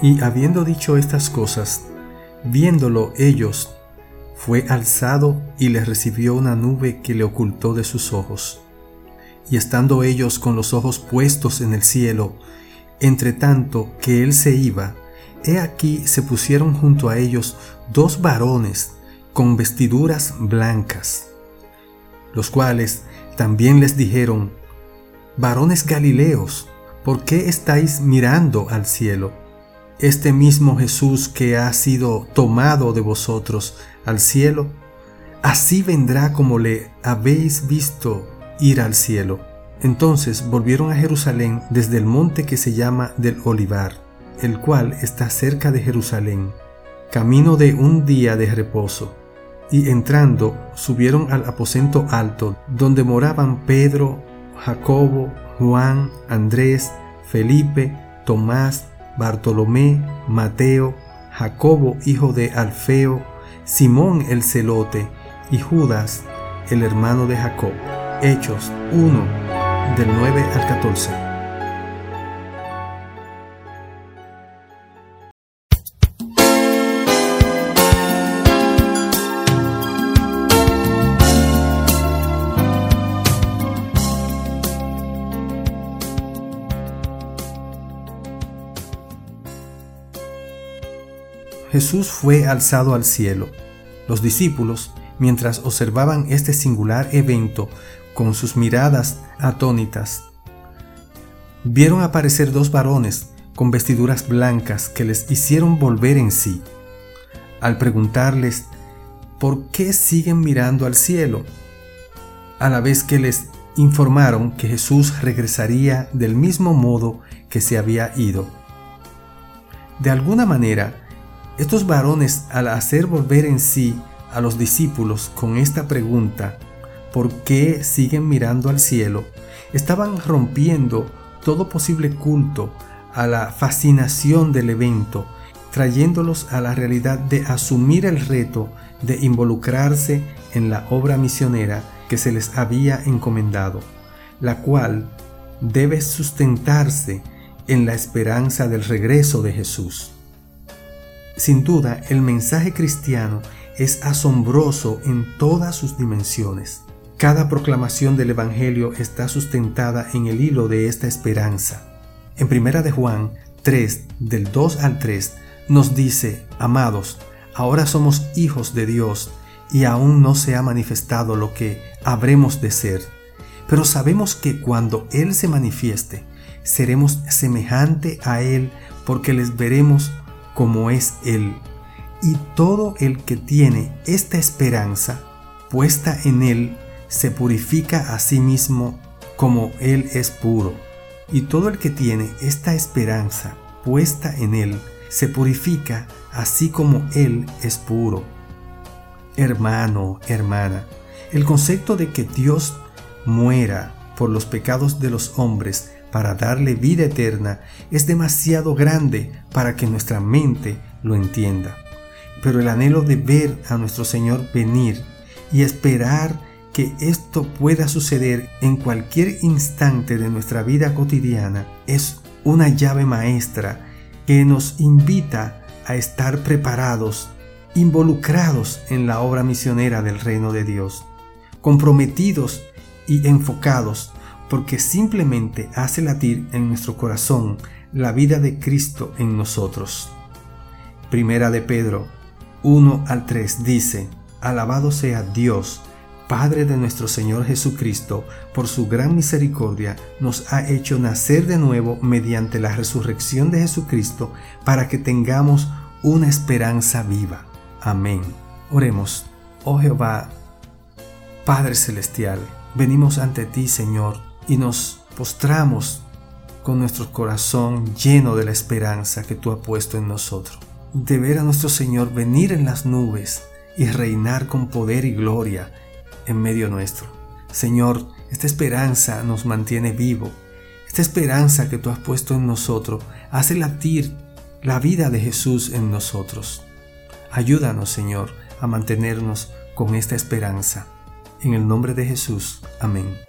Y habiendo dicho estas cosas, viéndolo ellos, fue alzado y les recibió una nube que le ocultó de sus ojos. Y estando ellos con los ojos puestos en el cielo, entre tanto que él se iba, he aquí se pusieron junto a ellos dos varones con vestiduras blancas, los cuales también les dijeron, varones Galileos, ¿por qué estáis mirando al cielo? Este mismo Jesús que ha sido tomado de vosotros al cielo, así vendrá como le habéis visto ir al cielo. Entonces volvieron a Jerusalén desde el monte que se llama del Olivar, el cual está cerca de Jerusalén, camino de un día de reposo. Y entrando, subieron al aposento alto, donde moraban Pedro, Jacobo, Juan, Andrés, Felipe, Tomás, Bartolomé, Mateo, Jacobo hijo de Alfeo, Simón el celote y Judas el hermano de Jacob. Hechos 1 del 9 al 14. Jesús fue alzado al cielo. Los discípulos, mientras observaban este singular evento con sus miradas atónitas, vieron aparecer dos varones con vestiduras blancas que les hicieron volver en sí. Al preguntarles, ¿por qué siguen mirando al cielo? A la vez que les informaron que Jesús regresaría del mismo modo que se había ido. De alguna manera, estos varones, al hacer volver en sí a los discípulos con esta pregunta, ¿por qué siguen mirando al cielo?, estaban rompiendo todo posible culto a la fascinación del evento, trayéndolos a la realidad de asumir el reto de involucrarse en la obra misionera que se les había encomendado, la cual debe sustentarse en la esperanza del regreso de Jesús. Sin duda, el mensaje cristiano es asombroso en todas sus dimensiones. Cada proclamación del Evangelio está sustentada en el hilo de esta esperanza. En Primera de Juan 3, del 2 al 3, nos dice, amados, ahora somos hijos de Dios y aún no se ha manifestado lo que habremos de ser. Pero sabemos que cuando Él se manifieste, seremos semejante a Él porque les veremos como es Él. Y todo el que tiene esta esperanza puesta en Él se purifica a sí mismo como Él es puro. Y todo el que tiene esta esperanza puesta en Él se purifica así como Él es puro. Hermano, hermana, el concepto de que Dios muera por los pecados de los hombres para darle vida eterna es demasiado grande para que nuestra mente lo entienda. Pero el anhelo de ver a nuestro Señor venir y esperar que esto pueda suceder en cualquier instante de nuestra vida cotidiana es una llave maestra que nos invita a estar preparados, involucrados en la obra misionera del reino de Dios, comprometidos y enfocados porque simplemente hace latir en nuestro corazón la vida de Cristo en nosotros. Primera de Pedro 1 al 3 dice, Alabado sea Dios, Padre de nuestro Señor Jesucristo, por su gran misericordia nos ha hecho nacer de nuevo mediante la resurrección de Jesucristo para que tengamos una esperanza viva. Amén. Oremos. Oh Jehová, Padre Celestial, venimos ante ti, Señor, y nos postramos con nuestro corazón lleno de la esperanza que tú has puesto en nosotros. De ver a nuestro Señor venir en las nubes y reinar con poder y gloria en medio nuestro. Señor, esta esperanza nos mantiene vivo. Esta esperanza que tú has puesto en nosotros hace latir la vida de Jesús en nosotros. Ayúdanos, Señor, a mantenernos con esta esperanza. En el nombre de Jesús. Amén.